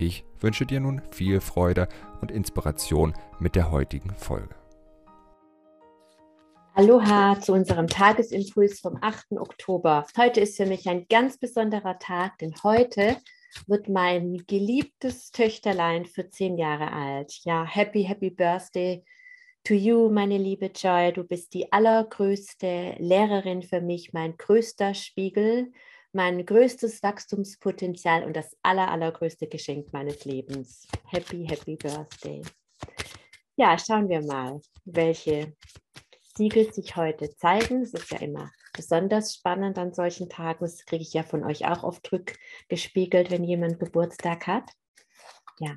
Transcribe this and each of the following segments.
Ich wünsche dir nun viel Freude und Inspiration mit der heutigen Folge. Aloha zu unserem Tagesimpuls vom 8. Oktober. Heute ist für mich ein ganz besonderer Tag, denn heute wird mein geliebtes Töchterlein 14 Jahre alt. Ja, happy, happy Birthday to you, meine liebe Joy. Du bist die allergrößte Lehrerin für mich, mein größter Spiegel, mein größtes Wachstumspotenzial und das aller, allergrößte Geschenk meines Lebens. Happy, happy Birthday. Ja, schauen wir mal, welche Siegel sich heute zeigen. Es ist ja immer besonders spannend an solchen Tagen. Das kriege ich ja von euch auch oft rückgespiegelt, wenn jemand Geburtstag hat. Ja,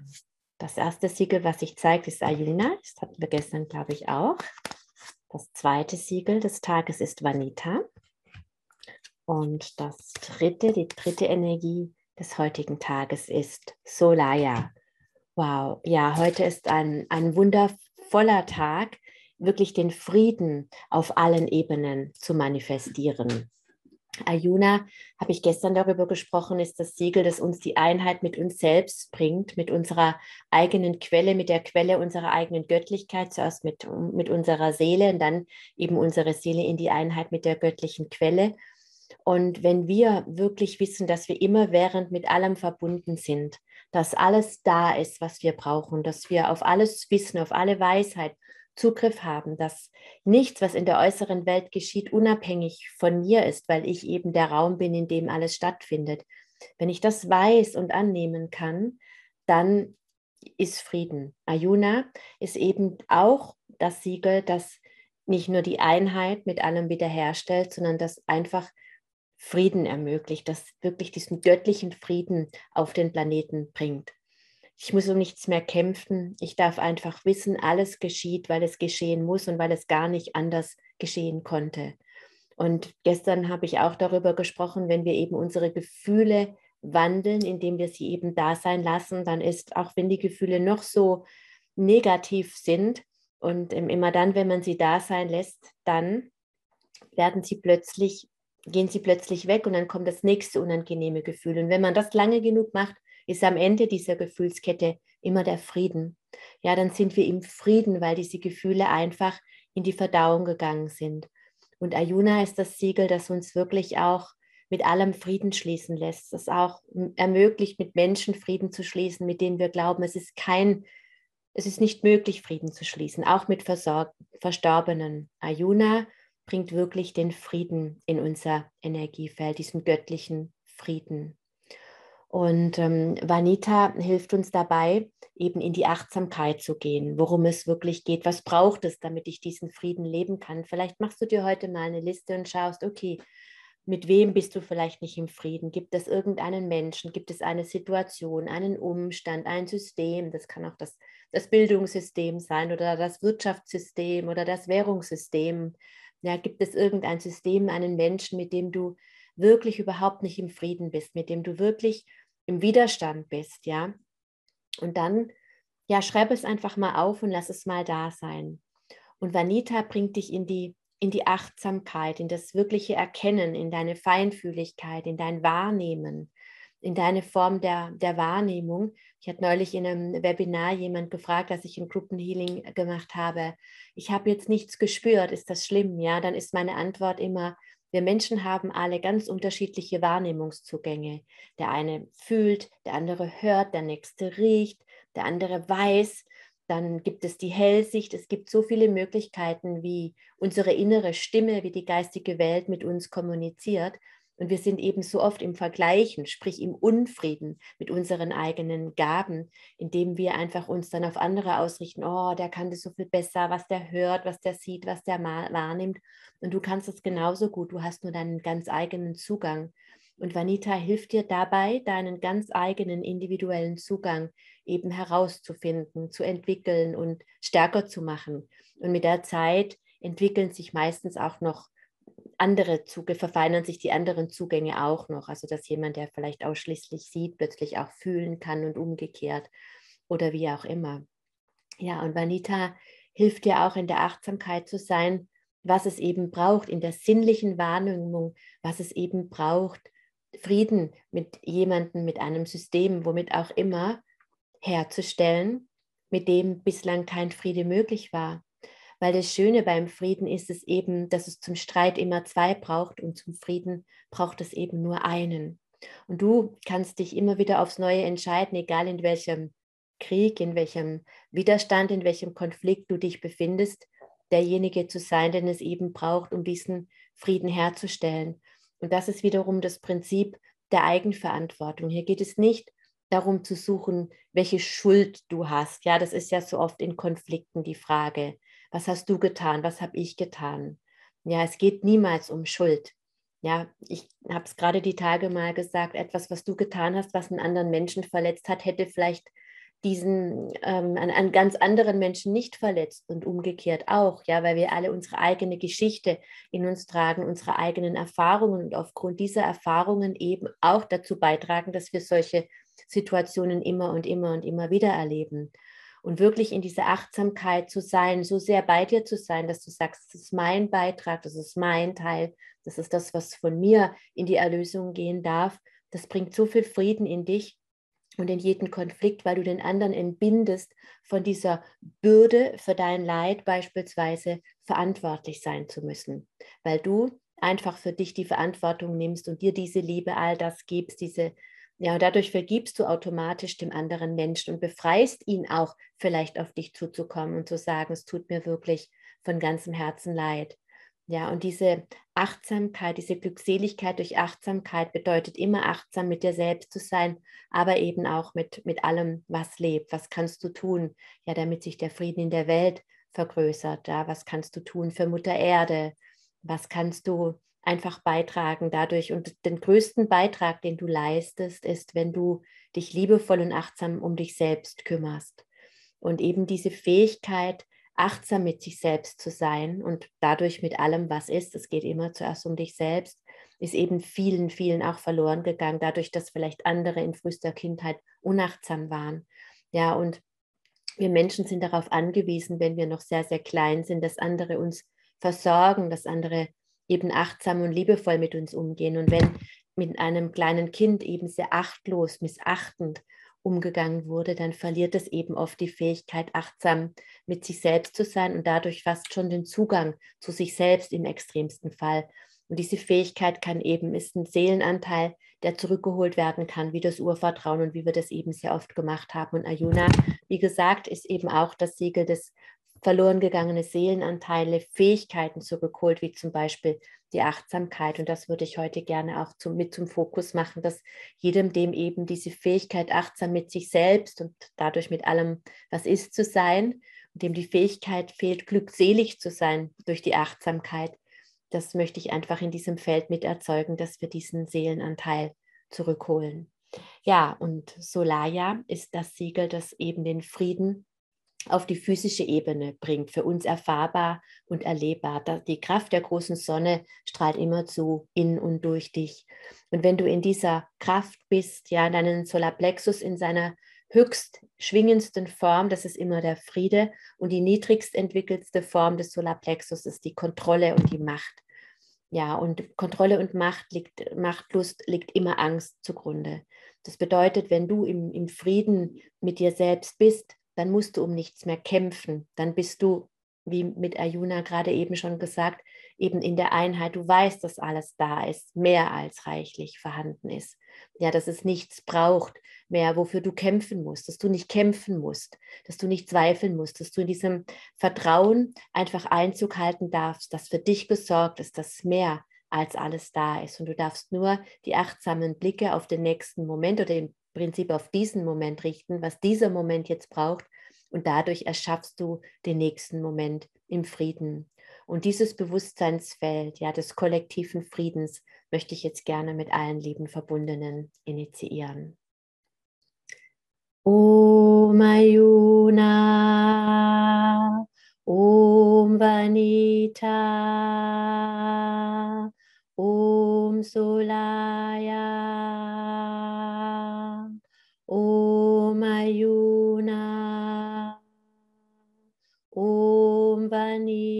das erste Siegel, was sich zeigt, ist Ayuna. Das hatten wir gestern, glaube ich, auch. Das zweite Siegel des Tages ist Vanita. Und das dritte, die dritte Energie des heutigen Tages ist Solaya. Wow, ja, heute ist ein, ein wundervoller Tag, wirklich den Frieden auf allen Ebenen zu manifestieren. Ayuna, habe ich gestern darüber gesprochen, ist das Siegel, das uns die Einheit mit uns selbst bringt, mit unserer eigenen Quelle, mit der Quelle unserer eigenen Göttlichkeit, zuerst mit, mit unserer Seele und dann eben unsere Seele in die Einheit mit der göttlichen Quelle. Und wenn wir wirklich wissen, dass wir immer während mit allem verbunden sind, dass alles da ist, was wir brauchen, dass wir auf alles Wissen, auf alle Weisheit Zugriff haben, dass nichts, was in der äußeren Welt geschieht, unabhängig von mir ist, weil ich eben der Raum bin, in dem alles stattfindet. Wenn ich das weiß und annehmen kann, dann ist Frieden. Ayuna ist eben auch das Siegel, das nicht nur die Einheit mit allem wiederherstellt, sondern das einfach Frieden ermöglicht, das wirklich diesen göttlichen Frieden auf den Planeten bringt. Ich muss um nichts mehr kämpfen. Ich darf einfach wissen, alles geschieht, weil es geschehen muss und weil es gar nicht anders geschehen konnte. Und gestern habe ich auch darüber gesprochen, wenn wir eben unsere Gefühle wandeln, indem wir sie eben da sein lassen, dann ist, auch wenn die Gefühle noch so negativ sind und immer dann, wenn man sie da sein lässt, dann werden sie plötzlich gehen sie plötzlich weg und dann kommt das nächste unangenehme Gefühl. Und wenn man das lange genug macht, ist am Ende dieser Gefühlskette immer der Frieden. Ja, dann sind wir im Frieden, weil diese Gefühle einfach in die Verdauung gegangen sind. Und Ayuna ist das Siegel, das uns wirklich auch mit allem Frieden schließen lässt. Das auch ermöglicht, mit Menschen Frieden zu schließen, mit denen wir glauben, es ist kein, es ist nicht möglich, Frieden zu schließen, auch mit Versor Verstorbenen. Ayuna bringt wirklich den Frieden in unser Energiefeld, diesen göttlichen Frieden. Und ähm, Vanita hilft uns dabei, eben in die Achtsamkeit zu gehen, worum es wirklich geht. Was braucht es, damit ich diesen Frieden leben kann? Vielleicht machst du dir heute mal eine Liste und schaust, okay, mit wem bist du vielleicht nicht im Frieden? Gibt es irgendeinen Menschen? Gibt es eine Situation, einen Umstand, ein System? Das kann auch das, das Bildungssystem sein oder das Wirtschaftssystem oder das Währungssystem. Ja, gibt es irgendein System, einen Menschen, mit dem du wirklich überhaupt nicht im Frieden bist, mit dem du wirklich im Widerstand bist, ja? Und dann, ja, schreib es einfach mal auf und lass es mal da sein. Und Vanita bringt dich in die, in die Achtsamkeit, in das wirkliche Erkennen, in deine Feinfühligkeit, in dein Wahrnehmen, in deine Form der, der Wahrnehmung. Ich hatte neulich in einem Webinar jemand gefragt, dass ich ein Gruppenhealing gemacht habe. Ich habe jetzt nichts gespürt, ist das schlimm? Ja, dann ist meine Antwort immer, wir Menschen haben alle ganz unterschiedliche Wahrnehmungszugänge. Der eine fühlt, der andere hört, der nächste riecht, der andere weiß. Dann gibt es die Hellsicht. Es gibt so viele Möglichkeiten, wie unsere innere Stimme, wie die geistige Welt mit uns kommuniziert. Und wir sind eben so oft im Vergleichen, sprich im Unfrieden mit unseren eigenen Gaben, indem wir einfach uns dann auf andere ausrichten. Oh, der kann das so viel besser, was der hört, was der sieht, was der wahrnimmt. Und du kannst es genauso gut. Du hast nur deinen ganz eigenen Zugang. Und Vanita hilft dir dabei, deinen ganz eigenen individuellen Zugang eben herauszufinden, zu entwickeln und stärker zu machen. Und mit der Zeit entwickeln sich meistens auch noch andere Zugänge, verfeinern sich die anderen Zugänge auch noch. Also dass jemand, der vielleicht ausschließlich sieht, plötzlich auch fühlen kann und umgekehrt oder wie auch immer. Ja, und Vanita hilft dir auch in der Achtsamkeit zu sein, was es eben braucht, in der sinnlichen Wahrnehmung, was es eben braucht, Frieden mit jemandem, mit einem System, womit auch immer, herzustellen, mit dem bislang kein Friede möglich war. Weil das Schöne beim Frieden ist es eben, dass es zum Streit immer zwei braucht und zum Frieden braucht es eben nur einen. Und du kannst dich immer wieder aufs Neue entscheiden, egal in welchem Krieg, in welchem Widerstand, in welchem Konflikt du dich befindest, derjenige zu sein, den es eben braucht, um diesen Frieden herzustellen. Und das ist wiederum das Prinzip der Eigenverantwortung. Hier geht es nicht darum zu suchen, welche Schuld du hast. Ja, das ist ja so oft in Konflikten die Frage. Was hast du getan? Was habe ich getan? Ja, es geht niemals um Schuld. Ja, ich habe es gerade die Tage mal gesagt, etwas, was du getan hast, was einen anderen Menschen verletzt hat, hätte vielleicht diesen ähm, an, an, ganz anderen Menschen nicht verletzt und umgekehrt auch, ja, weil wir alle unsere eigene Geschichte in uns tragen, unsere eigenen Erfahrungen und aufgrund dieser Erfahrungen eben auch dazu beitragen, dass wir solche Situationen immer und immer und immer wieder erleben. Und wirklich in dieser Achtsamkeit zu sein, so sehr bei dir zu sein, dass du sagst, das ist mein Beitrag, das ist mein Teil, das ist das, was von mir in die Erlösung gehen darf, das bringt so viel Frieden in dich und in jeden Konflikt, weil du den anderen entbindest von dieser Bürde für dein Leid beispielsweise verantwortlich sein zu müssen, weil du einfach für dich die Verantwortung nimmst und dir diese Liebe, all das gibst, diese ja, und dadurch vergibst du automatisch dem anderen Menschen und befreist ihn auch vielleicht auf dich zuzukommen und zu sagen, es tut mir wirklich von ganzem Herzen leid. Ja, und diese Achtsamkeit, diese Glückseligkeit durch Achtsamkeit bedeutet immer achtsam mit dir selbst zu sein, aber eben auch mit, mit allem, was lebt. Was kannst du tun, ja, damit sich der Frieden in der Welt vergrößert? Ja, was kannst du tun für Mutter Erde? Was kannst du einfach beitragen dadurch? Und den größten Beitrag, den du leistest, ist, wenn du dich liebevoll und achtsam um dich selbst kümmerst. Und eben diese Fähigkeit, achtsam mit sich selbst zu sein und dadurch mit allem, was ist, es geht immer zuerst um dich selbst, ist eben vielen, vielen auch verloren gegangen, dadurch, dass vielleicht andere in frühester Kindheit unachtsam waren. Ja, und wir Menschen sind darauf angewiesen, wenn wir noch sehr, sehr klein sind, dass andere uns versorgen, dass andere eben achtsam und liebevoll mit uns umgehen. Und wenn mit einem kleinen Kind eben sehr achtlos, missachtend umgegangen wurde, dann verliert es eben oft die Fähigkeit, achtsam mit sich selbst zu sein und dadurch fast schon den Zugang zu sich selbst im extremsten Fall. Und diese Fähigkeit kann eben, ist ein Seelenanteil, der zurückgeholt werden kann, wie das Urvertrauen und wie wir das eben sehr oft gemacht haben. Und Ayuna, wie gesagt, ist eben auch das Siegel des verloren gegangene Seelenanteile, Fähigkeiten zurückholt, wie zum Beispiel die Achtsamkeit. Und das würde ich heute gerne auch zum, mit zum Fokus machen, dass jedem, dem eben diese Fähigkeit, achtsam mit sich selbst und dadurch mit allem, was ist, zu sein, und dem die Fähigkeit fehlt, glückselig zu sein durch die Achtsamkeit, das möchte ich einfach in diesem Feld mit erzeugen, dass wir diesen Seelenanteil zurückholen. Ja, und Solaya ist das Siegel, das eben den Frieden auf die physische Ebene bringt, für uns erfahrbar und erlebbar. Die Kraft der großen Sonne strahlt immer zu in und durch dich. Und wenn du in dieser Kraft bist, ja, deinen Solarplexus in seiner höchst schwingendsten Form, das ist immer der Friede, und die niedrigst entwickelste Form des Solarplexus ist die Kontrolle und die Macht. Ja, und Kontrolle und Macht liegt, Machtlust liegt immer Angst zugrunde. Das bedeutet, wenn du im, im Frieden mit dir selbst bist, dann musst du um nichts mehr kämpfen. Dann bist du, wie mit Ayuna gerade eben schon gesagt, eben in der Einheit. Du weißt, dass alles da ist, mehr als reichlich vorhanden ist. Ja, dass es nichts braucht mehr, wofür du kämpfen musst, dass du nicht kämpfen musst, dass du nicht zweifeln musst, dass du in diesem Vertrauen einfach Einzug halten darfst, dass für dich gesorgt ist, dass mehr als alles da ist. Und du darfst nur die achtsamen Blicke auf den nächsten Moment oder im Prinzip auf diesen Moment richten, was dieser Moment jetzt braucht. Und dadurch erschaffst du den nächsten Moment im Frieden. Und dieses Bewusstseinsfeld ja, des kollektiven Friedens, möchte ich jetzt gerne mit allen lieben Verbundenen initiieren. Om Ayuna, Om Vanita, Om Solaya,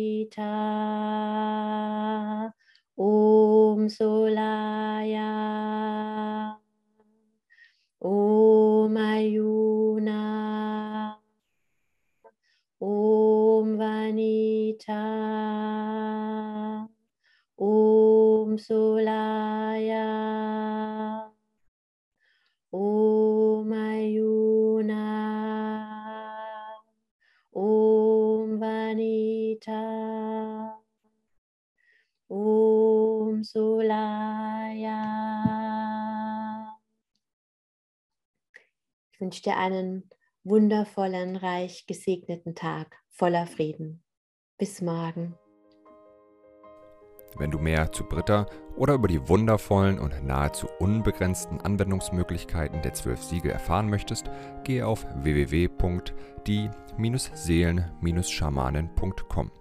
Vanita, Om Solaya, Om Ayuna, Om Vanita, Om Solaya, Solaya. Ich wünsche dir einen wundervollen, reich gesegneten Tag voller Frieden. Bis morgen. Wenn du mehr zu Britta oder über die wundervollen und nahezu unbegrenzten Anwendungsmöglichkeiten der zwölf Siegel erfahren möchtest, gehe auf www.die-seelen-schamanen.com.